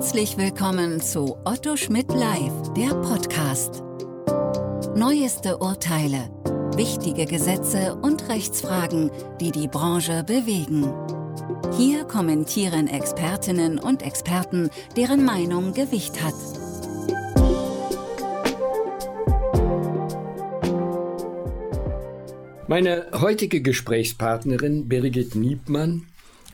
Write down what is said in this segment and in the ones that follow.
Herzlich willkommen zu Otto Schmidt Live, der Podcast. Neueste Urteile, wichtige Gesetze und Rechtsfragen, die die Branche bewegen. Hier kommentieren Expertinnen und Experten, deren Meinung Gewicht hat. Meine heutige Gesprächspartnerin Birgit Niebmann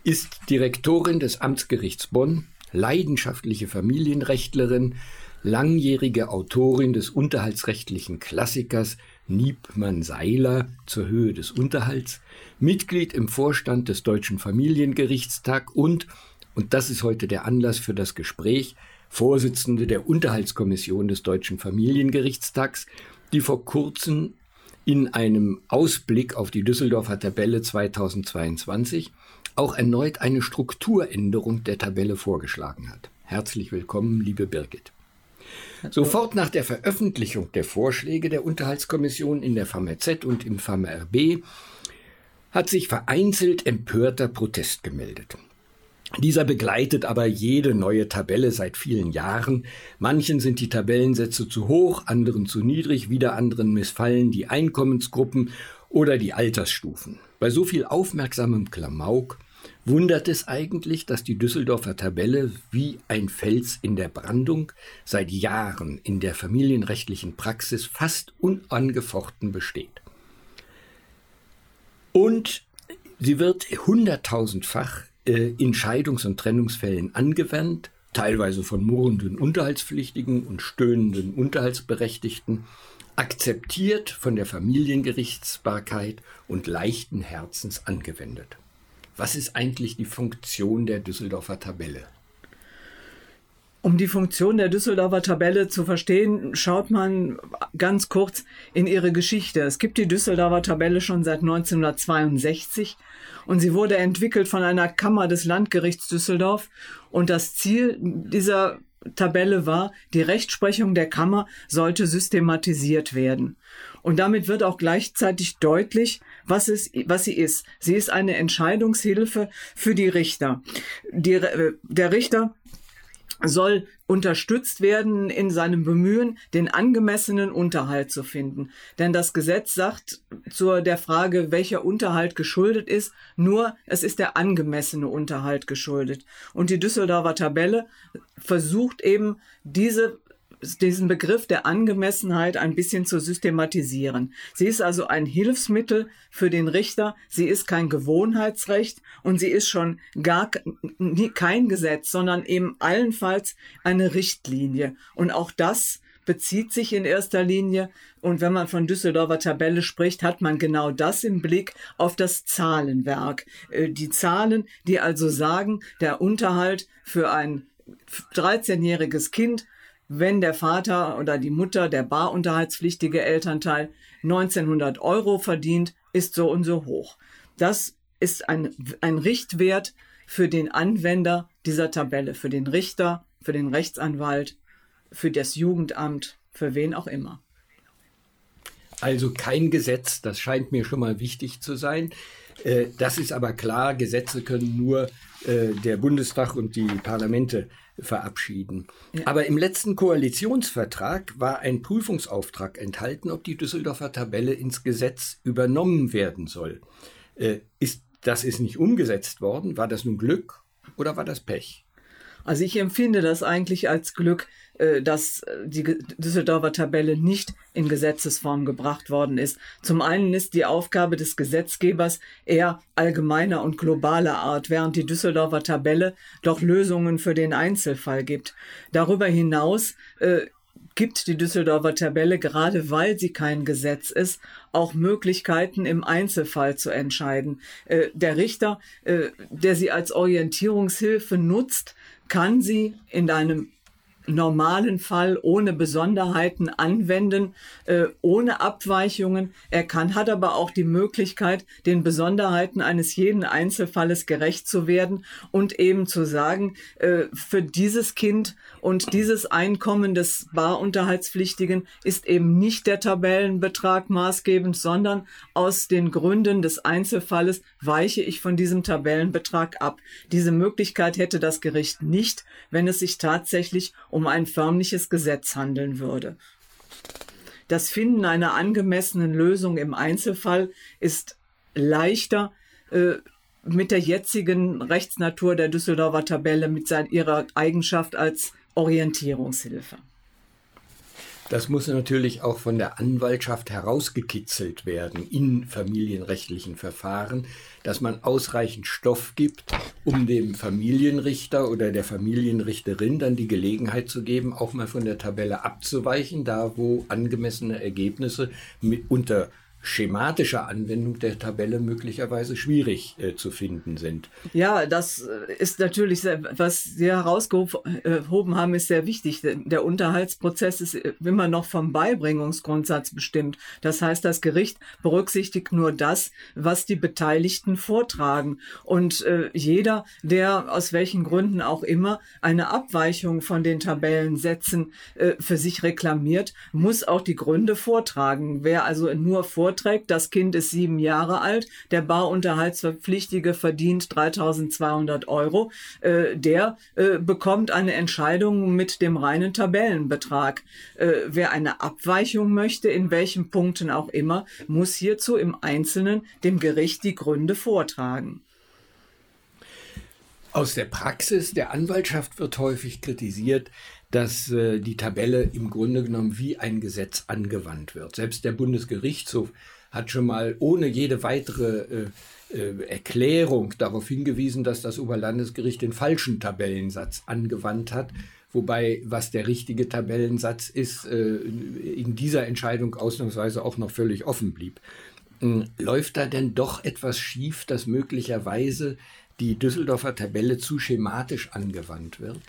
ist Direktorin des Amtsgerichts Bonn, leidenschaftliche Familienrechtlerin, langjährige Autorin des unterhaltsrechtlichen Klassikers Niebmann-Seiler zur Höhe des Unterhalts, Mitglied im Vorstand des Deutschen Familiengerichtstag und, und das ist heute der Anlass für das Gespräch, Vorsitzende der Unterhaltskommission des Deutschen Familiengerichtstags, die vor kurzem in einem Ausblick auf die Düsseldorfer Tabelle 2022 auch erneut eine Strukturänderung der Tabelle vorgeschlagen hat. Herzlich willkommen, liebe Birgit. Sofort nach der Veröffentlichung der Vorschläge der Unterhaltskommission in der FAMRZ und im FAMRB hat sich vereinzelt empörter Protest gemeldet. Dieser begleitet aber jede neue Tabelle seit vielen Jahren. Manchen sind die Tabellensätze zu hoch, anderen zu niedrig, wieder anderen missfallen die Einkommensgruppen oder die Altersstufen. Bei so viel aufmerksamem Klamauk wundert es eigentlich, dass die Düsseldorfer Tabelle wie ein Fels in der Brandung seit Jahren in der familienrechtlichen Praxis fast unangefochten besteht. Und sie wird hunderttausendfach äh, in Scheidungs- und Trennungsfällen angewandt, teilweise von murrenden Unterhaltspflichtigen und stöhnenden Unterhaltsberechtigten, akzeptiert von der Familiengerichtsbarkeit und leichten Herzens angewendet. Was ist eigentlich die Funktion der Düsseldorfer Tabelle? Um die Funktion der Düsseldorfer Tabelle zu verstehen, schaut man ganz kurz in ihre Geschichte. Es gibt die Düsseldorfer Tabelle schon seit 1962 und sie wurde entwickelt von einer Kammer des Landgerichts Düsseldorf und das Ziel dieser Tabelle war, die Rechtsprechung der Kammer sollte systematisiert werden. Und damit wird auch gleichzeitig deutlich, was, es, was sie ist. Sie ist eine Entscheidungshilfe für die Richter. Die, äh, der Richter soll unterstützt werden in seinem Bemühen, den angemessenen Unterhalt zu finden. Denn das Gesetz sagt zu der Frage, welcher Unterhalt geschuldet ist, nur es ist der angemessene Unterhalt geschuldet. Und die Düsseldorfer Tabelle versucht eben diese diesen Begriff der Angemessenheit ein bisschen zu systematisieren. Sie ist also ein Hilfsmittel für den Richter. Sie ist kein Gewohnheitsrecht und sie ist schon gar kein Gesetz, sondern eben allenfalls eine Richtlinie. Und auch das bezieht sich in erster Linie, und wenn man von Düsseldorfer Tabelle spricht, hat man genau das im Blick auf das Zahlenwerk. Äh, die Zahlen, die also sagen, der Unterhalt für ein 13-jähriges Kind wenn der Vater oder die Mutter, der barunterhaltspflichtige Elternteil 1900 Euro verdient, ist so und so hoch. Das ist ein, ein Richtwert für den Anwender dieser Tabelle, für den Richter, für den Rechtsanwalt, für das Jugendamt, für wen auch immer. Also kein Gesetz, das scheint mir schon mal wichtig zu sein. Äh, das ist aber klar, Gesetze können nur äh, der Bundestag und die Parlamente verabschieden. Ja. Aber im letzten Koalitionsvertrag war ein Prüfungsauftrag enthalten, ob die Düsseldorfer Tabelle ins Gesetz übernommen werden soll. Äh, ist, das ist nicht umgesetzt worden. War das nun Glück oder war das Pech? Also ich empfinde das eigentlich als Glück, äh, dass äh, die Düsseldorfer Tabelle nicht in Gesetzesform gebracht worden ist. Zum einen ist die Aufgabe des Gesetzgebers eher allgemeiner und globaler Art, während die Düsseldorfer Tabelle doch Lösungen für den Einzelfall gibt. Darüber hinaus äh, gibt die Düsseldorfer Tabelle, gerade weil sie kein Gesetz ist, auch Möglichkeiten im Einzelfall zu entscheiden. Äh, der Richter, äh, der sie als Orientierungshilfe nutzt, kann sie in einem normalen Fall ohne Besonderheiten anwenden, äh, ohne Abweichungen. Er kann, hat aber auch die Möglichkeit, den Besonderheiten eines jeden Einzelfalles gerecht zu werden und eben zu sagen, äh, für dieses Kind und dieses Einkommen des Barunterhaltspflichtigen ist eben nicht der Tabellenbetrag maßgebend, sondern aus den Gründen des Einzelfalles weiche ich von diesem Tabellenbetrag ab. Diese Möglichkeit hätte das Gericht nicht, wenn es sich tatsächlich ein förmliches Gesetz handeln würde. Das Finden einer angemessenen Lösung im Einzelfall ist leichter äh, mit der jetzigen Rechtsnatur der Düsseldorfer Tabelle, mit seiner, ihrer Eigenschaft als Orientierungshilfe. Das muss natürlich auch von der Anwaltschaft herausgekitzelt werden in familienrechtlichen Verfahren, dass man ausreichend Stoff gibt, um dem Familienrichter oder der Familienrichterin dann die Gelegenheit zu geben, auch mal von der Tabelle abzuweichen, da wo angemessene Ergebnisse mit unter schematischer Anwendung der Tabelle möglicherweise schwierig äh, zu finden sind. Ja, das äh, ist natürlich, sehr, was Sie herausgehoben haben, ist sehr wichtig. Der Unterhaltsprozess ist immer noch vom Beibringungsgrundsatz bestimmt. Das heißt, das Gericht berücksichtigt nur das, was die Beteiligten vortragen. Und äh, jeder, der aus welchen Gründen auch immer eine Abweichung von den Tabellensätzen äh, für sich reklamiert, muss auch die Gründe vortragen. Wer also nur vorträgt, vorträgt, das Kind ist sieben Jahre alt, der Barunterhaltspflichtige verdient 3200 Euro, äh, der äh, bekommt eine Entscheidung mit dem reinen Tabellenbetrag. Äh, wer eine Abweichung möchte, in welchen Punkten auch immer, muss hierzu im Einzelnen dem Gericht die Gründe vortragen. Aus der Praxis der Anwaltschaft wird häufig kritisiert, dass äh, die Tabelle im Grunde genommen wie ein Gesetz angewandt wird. Selbst der Bundesgerichtshof hat schon mal ohne jede weitere äh, äh, Erklärung darauf hingewiesen, dass das Oberlandesgericht den falschen Tabellensatz angewandt hat. Wobei, was der richtige Tabellensatz ist, äh, in dieser Entscheidung ausnahmsweise auch noch völlig offen blieb. Hm, läuft da denn doch etwas schief, dass möglicherweise die Düsseldorfer Tabelle zu schematisch angewandt wird?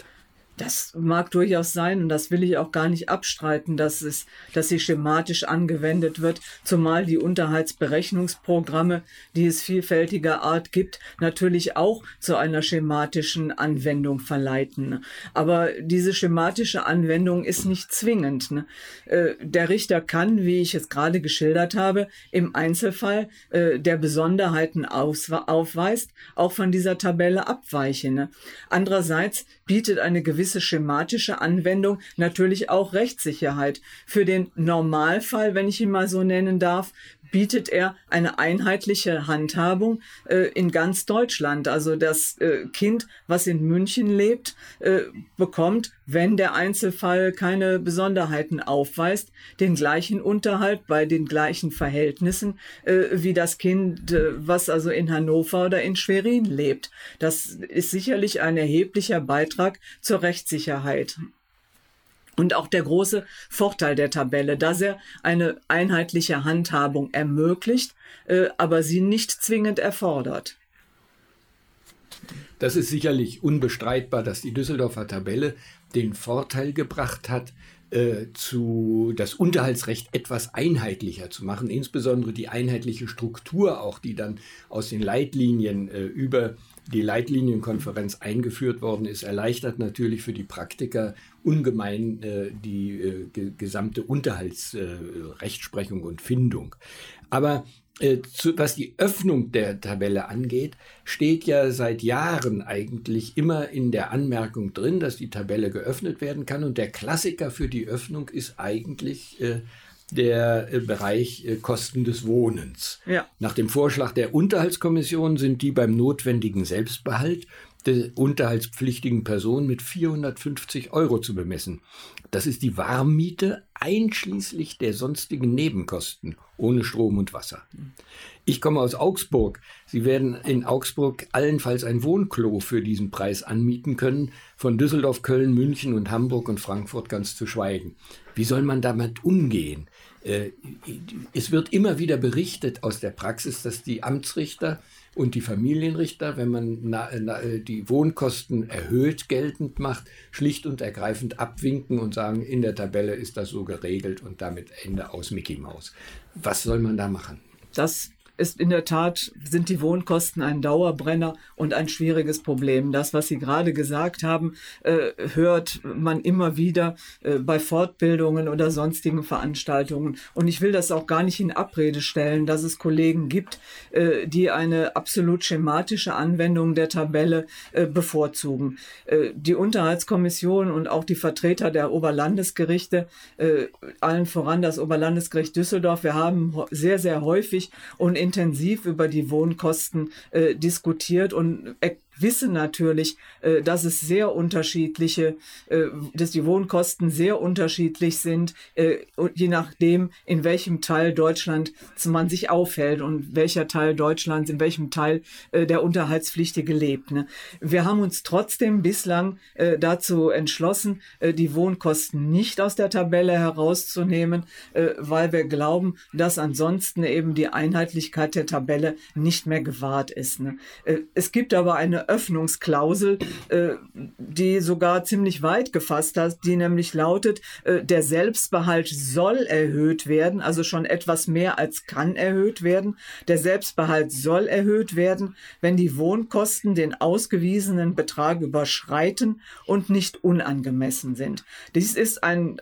Das mag durchaus sein und das will ich auch gar nicht abstreiten, dass es, dass sie schematisch angewendet wird, zumal die Unterhaltsberechnungsprogramme, die es vielfältiger Art gibt, natürlich auch zu einer schematischen Anwendung verleiten. Aber diese schematische Anwendung ist nicht zwingend. Ne? Äh, der Richter kann, wie ich es gerade geschildert habe, im Einzelfall äh, der Besonderheiten aufweist, auch von dieser Tabelle abweichen. Ne? Andererseits bietet eine gewisse schematische Anwendung natürlich auch Rechtssicherheit. Für den Normalfall, wenn ich ihn mal so nennen darf, bietet er eine einheitliche Handhabung äh, in ganz Deutschland. Also das äh, Kind, was in München lebt, äh, bekommt, wenn der Einzelfall keine Besonderheiten aufweist, den gleichen Unterhalt bei den gleichen Verhältnissen äh, wie das Kind, äh, was also in Hannover oder in Schwerin lebt. Das ist sicherlich ein erheblicher Beitrag zur Rechtssicherheit. Und auch der große Vorteil der Tabelle, dass er eine einheitliche Handhabung ermöglicht, äh, aber sie nicht zwingend erfordert. Das ist sicherlich unbestreitbar, dass die Düsseldorfer Tabelle den Vorteil gebracht hat, äh, zu das Unterhaltsrecht etwas einheitlicher zu machen, insbesondere die einheitliche Struktur auch, die dann aus den Leitlinien äh, über die Leitlinienkonferenz eingeführt worden ist, erleichtert natürlich für die Praktiker ungemein äh, die äh, gesamte Unterhaltsrechtsprechung äh, und Findung. Aber äh, zu, was die Öffnung der Tabelle angeht, steht ja seit Jahren eigentlich immer in der Anmerkung drin, dass die Tabelle geöffnet werden kann. Und der Klassiker für die Öffnung ist eigentlich äh, der äh, Bereich äh, Kosten des Wohnens. Ja. Nach dem Vorschlag der Unterhaltskommission sind die beim notwendigen Selbstbehalt der unterhaltspflichtigen Person mit 450 Euro zu bemessen. Das ist die Warmmiete einschließlich der sonstigen Nebenkosten ohne Strom und Wasser. Ich komme aus Augsburg. Sie werden in Augsburg allenfalls ein Wohnklo für diesen Preis anmieten können, von Düsseldorf, Köln, München und Hamburg und Frankfurt ganz zu schweigen. Wie soll man damit umgehen? Äh, es wird immer wieder berichtet aus der Praxis, dass die Amtsrichter und die Familienrichter, wenn man na, na, die Wohnkosten erhöht geltend macht, schlicht und ergreifend abwinken und sagen, in der Tabelle ist das so geregelt und damit Ende aus Mickey Maus. Was soll man da machen? Das ist in der Tat, sind die Wohnkosten ein Dauerbrenner und ein schwieriges Problem. Das, was Sie gerade gesagt haben, äh, hört man immer wieder äh, bei Fortbildungen oder sonstigen Veranstaltungen. Und ich will das auch gar nicht in Abrede stellen, dass es Kollegen gibt, äh, die eine absolut schematische Anwendung der Tabelle bevorzugen. Die Unterhaltskommission und auch die Vertreter der Oberlandesgerichte, allen voran das Oberlandesgericht Düsseldorf, wir haben sehr, sehr häufig und in intensiv über die Wohnkosten äh, diskutiert und wissen natürlich, äh, dass es sehr unterschiedliche, äh, dass die Wohnkosten sehr unterschiedlich sind, äh, je nachdem, in welchem Teil Deutschlands man sich aufhält und welcher Teil Deutschlands, in welchem Teil äh, der Unterhaltspflichtige lebt. Ne? Wir haben uns trotzdem bislang äh, dazu entschlossen, äh, die Wohnkosten nicht aus der Tabelle herauszunehmen, weil wir glauben, dass ansonsten eben die Einheitlichkeit der Tabelle nicht mehr gewahrt ist. Ne? Es gibt aber eine Öffnungsklausel, äh, die sogar ziemlich weit gefasst hat, die nämlich lautet, äh, der Selbstbehalt soll erhöht werden, also schon etwas mehr als kann erhöht werden. Der Selbstbehalt soll erhöht werden, wenn die Wohnkosten den ausgewiesenen Betrag überschreiten und nicht unangemessen sind. Dies ist ein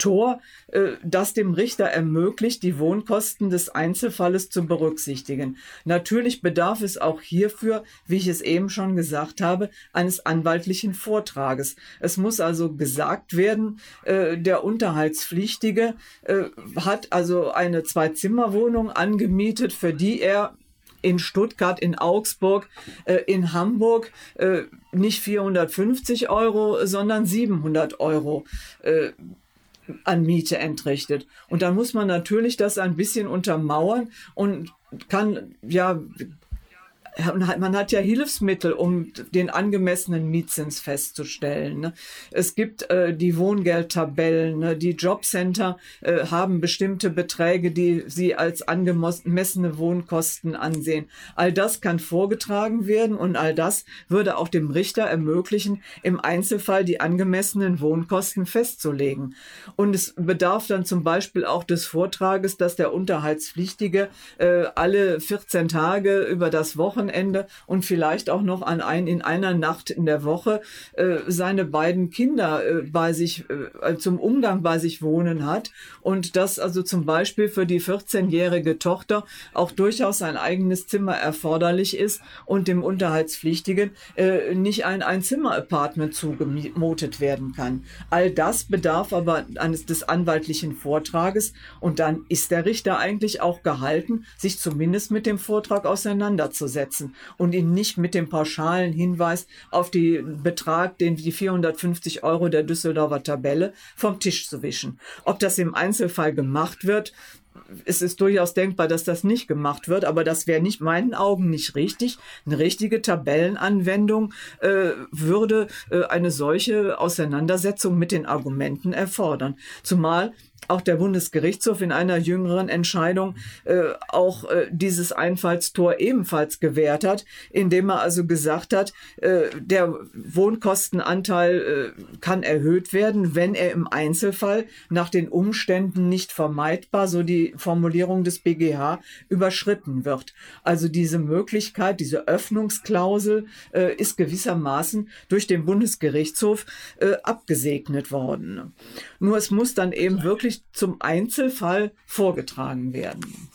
Tor, äh, das dem Richter ermöglicht, die Wohnkosten des Einzelfalles zu berücksichtigen. Natürlich bedarf es auch hierfür, wie ich es eben schon gesagt habe, eines anwaltlichen Vortrages. Es muss also gesagt werden, äh, der Unterhaltspflichtige äh, hat also eine Zwei-Zimmer-Wohnung angemietet, für die er in Stuttgart, in Augsburg, in Hamburg nicht 450 Euro, sondern 700 Euro an Miete entrichtet. Und dann muss man natürlich das ein bisschen untermauern und kann ja man hat ja Hilfsmittel, um den angemessenen Mietzins festzustellen. Ne? Es gibt äh, die Wohngeldtabellen, ne? die Jobcenter äh, haben bestimmte Beträge, die sie als angemessene Wohnkosten ansehen. All das kann vorgetragen werden und all das würde auch dem Richter ermöglichen, im Einzelfall die angemessenen Wohnkosten festzulegen. Und es bedarf dann zum Beispiel auch des Vortrages, dass der Unterhaltspflichtige äh, alle 14 Tage über das Wochenende Wochenende und vielleicht auch noch an ein, in einer Nacht in der Woche äh, seine beiden Kinder äh, bei sich äh, zum Umgang bei sich wohnen hat und dass also zum Beispiel für die 14-jährige Tochter auch durchaus ein eigenes Zimmer erforderlich ist und dem Unterhaltspflichtigen äh, nicht ein Einzimmer-Apartment zugemutet werden kann. All das bedarf aber eines des anwaltlichen Vortrages und dann ist der Richter eigentlich auch gehalten, sich zumindest mit dem Vortrag auseinanderzusetzen setzen und ihn nicht mit dem pauschalen Hinweis auf den Betrag, den die 450 Euro der Düsseldorfer Tabelle vom Tisch zu wischen. Ob das im Einzelfall gemacht wird, es ist durchaus denkbar, dass das nicht gemacht wird, aber das wäre nicht meinen Augen nicht richtig. Eine richtige Tabellenanwendung äh, würde äh, eine solche Auseinandersetzung mit den Argumenten erfordern. Zumal auch der Bundesgerichtshof in einer jüngeren Entscheidung äh, auch äh, dieses Einfallstor ebenfalls gewährt hat, indem er also gesagt hat, äh, der Wohnkostenanteil äh, kann erhöht werden, wenn er im Einzelfall nach den Umständen nicht vermeidbar, so die Formulierung des BGH, überschritten wird. Also diese Möglichkeit, diese Öffnungsklausel äh, ist gewissermaßen durch den Bundesgerichtshof äh, abgesegnet worden. Nur es muss dann eben wirklich zum Einzelfall vorgetragen werden.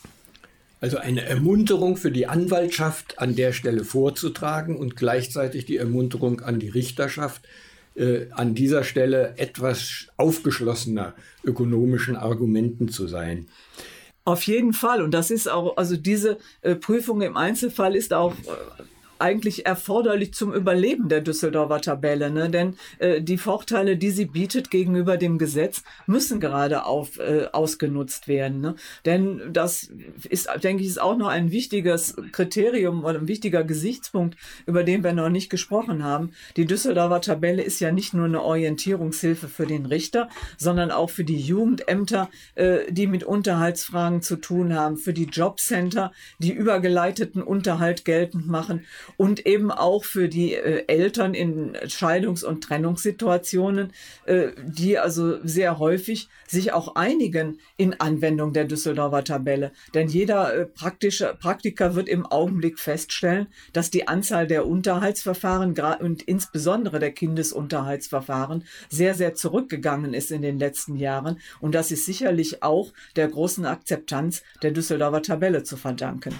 Also eine Ermunterung für die Anwaltschaft an der Stelle vorzutragen und gleichzeitig die Ermunterung an die Richterschaft, äh, an dieser Stelle etwas aufgeschlossener ökonomischen Argumenten zu sein. Auf jeden Fall. Und das ist auch, also diese äh, Prüfung im Einzelfall ist auch äh, eigentlich erforderlich zum Überleben der Düsseldorfer Tabelle, ne? denn äh, die Vorteile, die sie bietet gegenüber dem Gesetz, müssen gerade auf, äh, ausgenutzt werden. Ne? Denn das ist, denke ich, ist auch noch ein wichtiges Kriterium oder ein wichtiger Gesichtspunkt, über den wir noch nicht gesprochen haben. Die Düsseldorfer Tabelle ist ja nicht nur eine Orientierungshilfe für den Richter, sondern auch für die Jugendämter, äh, die mit Unterhaltsfragen zu tun haben, für die Jobcenter, die übergeleiteten Unterhalt geltend machen und eben auch für die äh, Eltern in Scheidungs- und Trennungssituationen, äh, die also sehr häufig sich auch einigen in Anwendung der Düsseldorfer Tabelle. Denn jeder äh, praktische Praktiker wird im Augenblick feststellen, dass die Anzahl der Unterhaltsverfahren und insbesondere der Kindesunterhaltsverfahren sehr, sehr zurückgegangen ist in den letzten Jahren. Und das ist sicherlich auch der großen Akzeptanz der Düsseldorfer Tabelle zu verdanken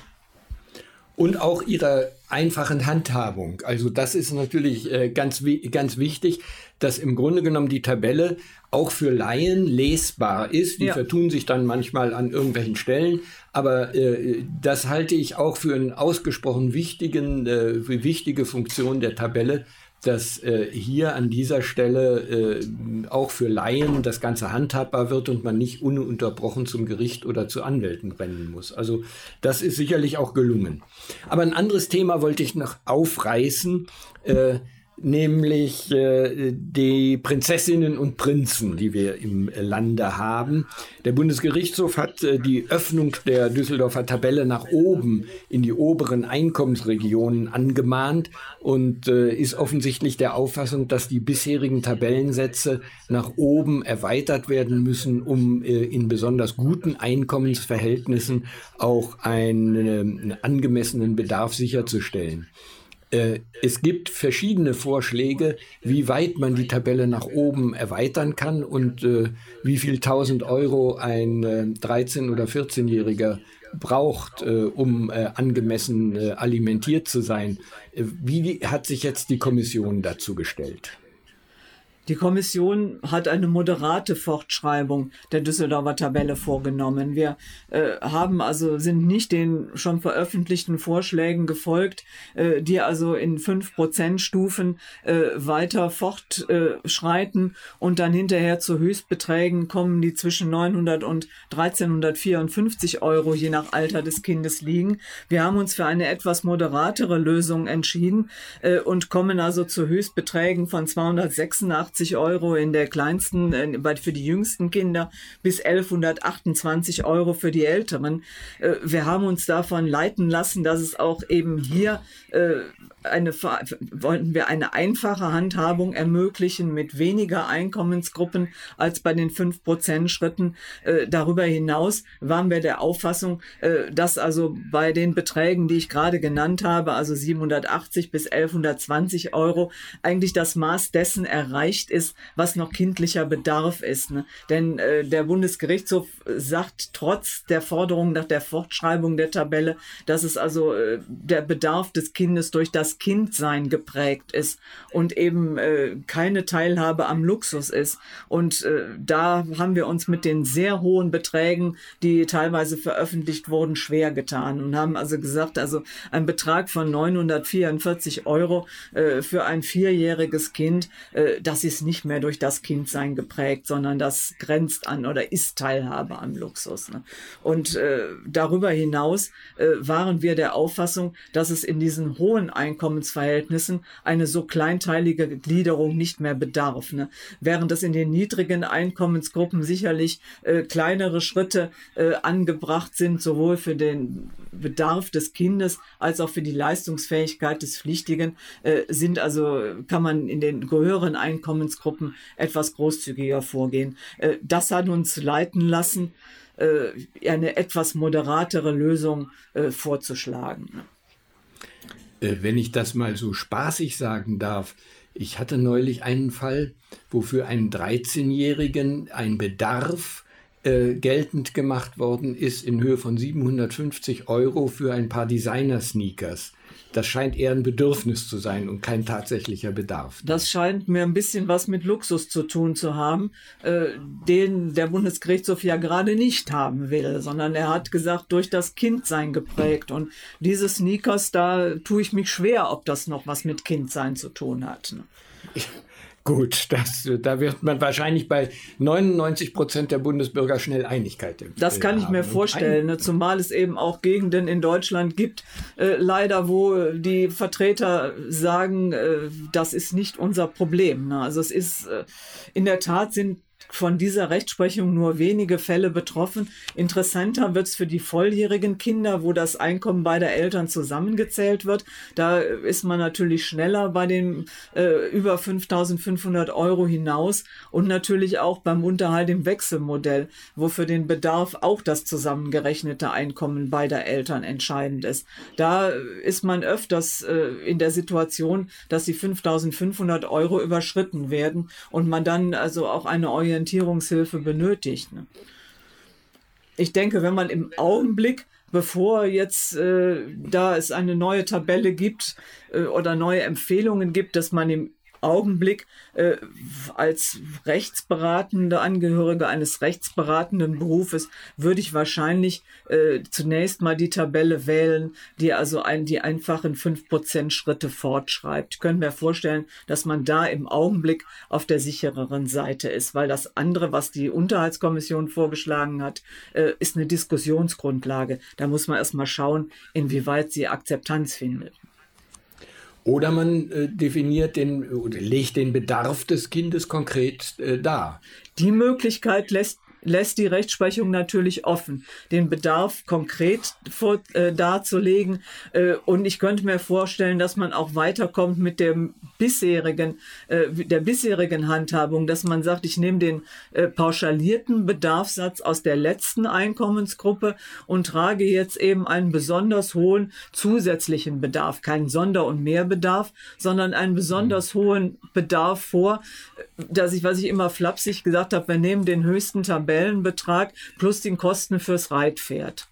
und auch ihrer einfachen Handhabung. Also das ist natürlich äh, ganz, ganz wichtig, dass im Grunde genommen die Tabelle auch für Laien lesbar ist. Die ja. vertun sich dann manchmal an irgendwelchen Stellen, aber äh, das halte ich auch für einen ausgesprochen wichtigen, äh, wichtige Funktion der Tabelle, dass äh, hier an dieser Stelle äh, auch für Laien das Ganze handhabbar wird und man nicht ununterbrochen zum Gericht oder zu Anwälten rennen muss. Also das ist sicherlich auch gelungen. Aber ein anderes Thema wollte ich noch aufreißen. Äh, nämlich äh, die Prinzessinnen und Prinzen, die wir im Lande haben. Der Bundesgerichtshof hat äh, die Öffnung der Düsseldorfer Tabelle nach oben in die oberen Einkommensregionen angemahnt und äh, ist offensichtlich der Auffassung, dass die bisherigen Tabellensätze nach oben erweitert werden müssen, um äh, in besonders guten Einkommensverhältnissen auch einen äh, angemessenen Bedarf sicherzustellen. Äh, es gibt verschiedene Vorschläge, wie weit man die Tabelle nach oben erweitern kann und äh, wie viel 1000 Euro ein äh, 13- oder 14-Jähriger braucht, äh, um äh, angemessen äh, alimentiert zu sein. Wie hat sich jetzt die Kommission dazu gestellt? Die Kommission hat eine moderate Fortschreibung der Düsseldorfer Tabelle vorgenommen. Wir äh, haben also, sind nicht den schon veröffentlichten Vorschlägen gefolgt, äh, die also in fünf Prozent Stufen äh, weiter fortschreiten und dann hinterher zu Höchstbeträgen kommen, die zwischen 900 und 1354 Euro je nach Alter des Kindes liegen. Wir haben uns für eine etwas moderatere Lösung entschieden äh, und kommen also zu Höchstbeträgen von 286 180 Euro in der kleinsten, äh, für die jüngsten Kinder bis 1128 Euro für die älteren. Äh, wir haben uns davon leiten lassen, dass es auch eben hier äh, eine, wollten wir eine einfache Handhabung ermöglichen mit weniger Einkommensgruppen als bei den 5% Schritten. Äh, darüber hinaus waren wir der Auffassung, dass also bei den Beträgen, die ich gerade genannt habe, also 780 bis 1120 Euro, eigentlich das Maß dessen erreicht ist, was noch kindlicher Bedarf ist. Ne? Denn äh, der Bundesgerichtshof sagt trotz der Forderung nach der Fortschreibung der Tabelle, dass es also äh, der Bedarf des Kindes durch das Kindsein geprägt ist und eben äh, keine Teilhabe am Luxus ist. Und äh, da haben wir uns mit den sehr hohen Beträgen, die teilweise veröffentlicht wurden, schwer getan und haben also gesagt, also ein Betrag von 944 Euro äh, für ein vierjähriges Kind, äh, das ist nicht mehr durch das Kindsein geprägt, sondern das grenzt an oder ist Teilhabe am Luxus. Ne? Und äh, darüber hinaus äh, waren wir der Auffassung, dass es in diesen hohen Einkommen Einkommensverhältnissen eine so kleinteilige Gliederung nicht mehr bedarf. Ne? Während es in den niedrigen Einkommensgruppen sicherlich äh, kleinere Schritte äh, angebracht sind, sowohl für den Bedarf des Kindes als auch für die Leistungsfähigkeit des Pflichtigen, äh, sind also, kann man in den höheren Einkommensgruppen etwas großzügiger vorgehen. Äh, das hat uns leiten lassen, äh, eine etwas moderatere Lösung äh, vorzuschlagen. Wenn ich das mal so spaßig sagen darf, ich hatte neulich einen Fall, wo für einen 13-Jährigen ein Bedarf äh, geltend gemacht worden ist in Höhe von 750 Euro für ein paar Designer-Sneakers. Das scheint eher ein Bedürfnis zu sein und kein tatsächlicher Bedarf. Das scheint mir ein bisschen was mit Luxus zu tun zu haben, äh, den der Bundesgerichtshof ja gerade nicht haben will, sondern er hat gesagt, durch das Kindsein geprägt. Und diese Sneakers, da tue ich mich schwer, ob das noch was mit Kindsein zu tun hat. Ne? Gut, das, da wird man wahrscheinlich bei 99 Prozent der Bundesbürger schnell Einigkeit. Das kann ich mir vorstellen, ne? zumal es eben auch Gegenden in Deutschland gibt, äh, leider, wo die Vertreter sagen, äh, das ist nicht unser Problem. Ne? Also es ist, äh, in der Tat sind von dieser Rechtsprechung nur wenige Fälle betroffen. Interessanter wird es für die volljährigen Kinder, wo das Einkommen beider Eltern zusammengezählt wird. Da ist man natürlich schneller bei den äh, über 5500 Euro hinaus und natürlich auch beim Unterhalt im Wechselmodell, wo für den Bedarf auch das zusammengerechnete Einkommen beider Eltern entscheidend ist. Da ist man öfters äh, in der Situation, dass die 5500 Euro überschritten werden und man dann also auch eine Orientierungshilfe benötigt. Ne? Ich denke, wenn man im Augenblick bevor jetzt äh, da es eine neue Tabelle gibt äh, oder neue Empfehlungen gibt, dass man im Augenblick äh, als rechtsberatende Angehörige eines rechtsberatenden Berufes würde ich wahrscheinlich äh, zunächst mal die Tabelle wählen, die also ein, die einfachen 5% Schritte fortschreibt. Ich könnte mir vorstellen, dass man da im Augenblick auf der sichereren Seite ist, weil das andere, was die Unterhaltskommission vorgeschlagen hat, äh, ist eine Diskussionsgrundlage. Da muss man erstmal schauen, inwieweit sie Akzeptanz findet. Oder man äh, definiert den oder legt den Bedarf des Kindes konkret äh, dar. Die Möglichkeit lässt lässt die Rechtsprechung natürlich offen, den Bedarf konkret vor, äh, darzulegen. Äh, und ich könnte mir vorstellen, dass man auch weiterkommt mit dem bisherigen, äh, der bisherigen Handhabung, dass man sagt, ich nehme den äh, pauschalierten Bedarfssatz aus der letzten Einkommensgruppe und trage jetzt eben einen besonders hohen zusätzlichen Bedarf, keinen Sonder- und Mehrbedarf, sondern einen besonders hohen Bedarf vor, dass ich, was ich immer flapsig gesagt habe, wir nehmen den höchsten Tabellenbetrag plus den Kosten fürs Reitpferd.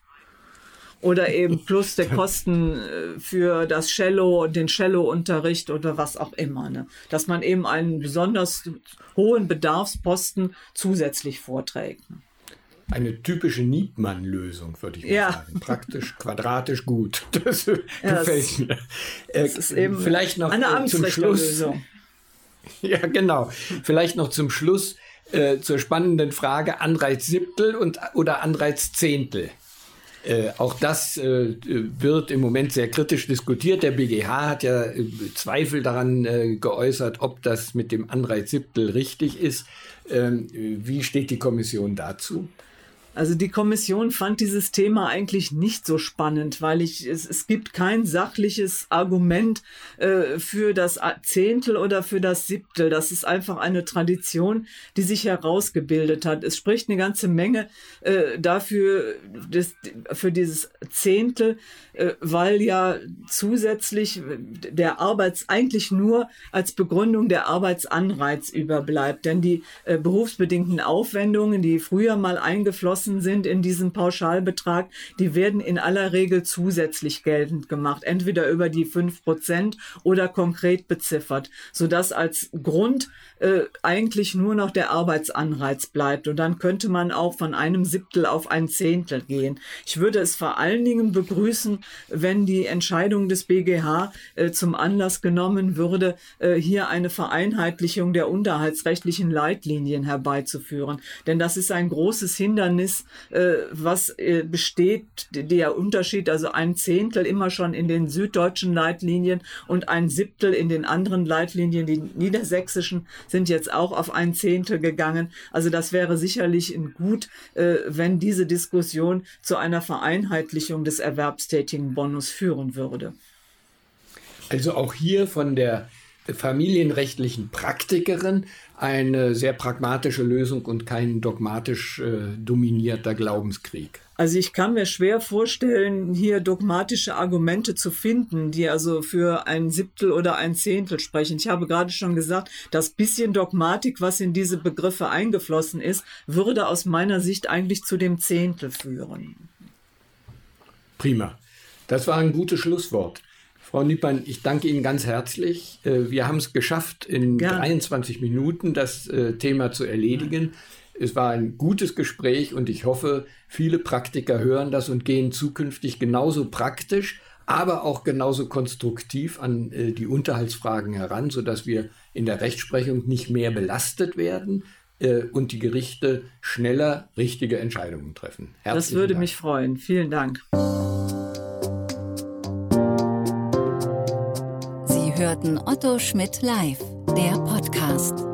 Oder eben plus der Kosten äh, für das Cello und den Cello-Unterricht oder was auch immer. Ne? Dass man eben einen besonders hohen Bedarfsposten zusätzlich vorträgt. Ne? Eine typische Niedmann-Lösung, würde ich mal ja. sagen. Praktisch, quadratisch gut. Das ja, gefällt mir. Das ist eben vielleicht noch eine zum Schluss. Ja, genau. Vielleicht noch zum Schluss äh, zur spannenden Frage Anreiz Siebtel und, oder Anreiz Zehntel. Äh, auch das äh, wird im Moment sehr kritisch diskutiert. Der BGH hat ja äh, Zweifel daran äh, geäußert, ob das mit dem Anreiz Siebtel richtig ist. Ähm, wie steht die Kommission dazu? Also die Kommission fand dieses Thema eigentlich nicht so spannend, weil ich es, es gibt kein sachliches Argument äh, für das Zehntel oder für das Siebtel. Das ist einfach eine Tradition, die sich herausgebildet hat. Es spricht eine ganze Menge äh, dafür, das, für dieses Zehntel, äh, weil ja zusätzlich der Arbeits eigentlich nur als Begründung der Arbeitsanreiz überbleibt. Denn die äh, berufsbedingten Aufwendungen, die früher mal eingeflossen eingeflossen sind in diesen Pauschalbetrag, die werden in aller Regel zusätzlich geltend gemacht, entweder über die fünf Prozent oder konkret beziffert, sodass als Grund äh, eigentlich nur noch der Arbeitsanreiz bleibt. Und dann könnte man auch von einem Siebtel auf ein Zehntel gehen. Ich würde es vor allen Dingen begrüßen, wenn die Entscheidung des BGH äh, zum Anlass genommen würde, äh, hier eine Vereinheitlichung der unterhaltsrechtlichen Leitlinien herbeizuführen. Denn das ist ein großes Hindernis ist, äh, was äh, besteht, der Unterschied, also ein Zehntel immer schon in den süddeutschen Leitlinien und ein Siebtel in den anderen Leitlinien. Die niedersächsischen sind jetzt auch auf ein Zehntel gegangen. Also das wäre sicherlich gut, äh, wenn diese Diskussion zu einer Vereinheitlichung des erwerbstätigen Bonus führen würde. Also auch hier von der familienrechtlichen Praktikerin eine sehr pragmatische Lösung und kein dogmatisch äh, dominierter Glaubenskrieg. Also ich kann mir schwer vorstellen, hier dogmatische Argumente zu finden, die also für ein Siebtel oder ein Zehntel sprechen. Ich habe gerade schon gesagt, das bisschen Dogmatik, was in diese Begriffe eingeflossen ist, würde aus meiner Sicht eigentlich zu dem Zehntel führen. Prima. Das war ein gutes Schlusswort. Frau Niepern, ich danke Ihnen ganz herzlich. Äh, wir haben es geschafft, in Gerne. 23 Minuten das äh, Thema zu erledigen. Es war ein gutes Gespräch und ich hoffe, viele Praktiker hören das und gehen zukünftig genauso praktisch, aber auch genauso konstruktiv an äh, die Unterhaltsfragen heran, sodass wir in der Rechtsprechung nicht mehr belastet werden und die Gerichte schneller richtige Entscheidungen treffen. Herzlichen das würde Dank. mich freuen. Vielen Dank. Hörten Otto Schmidt live, der Podcast.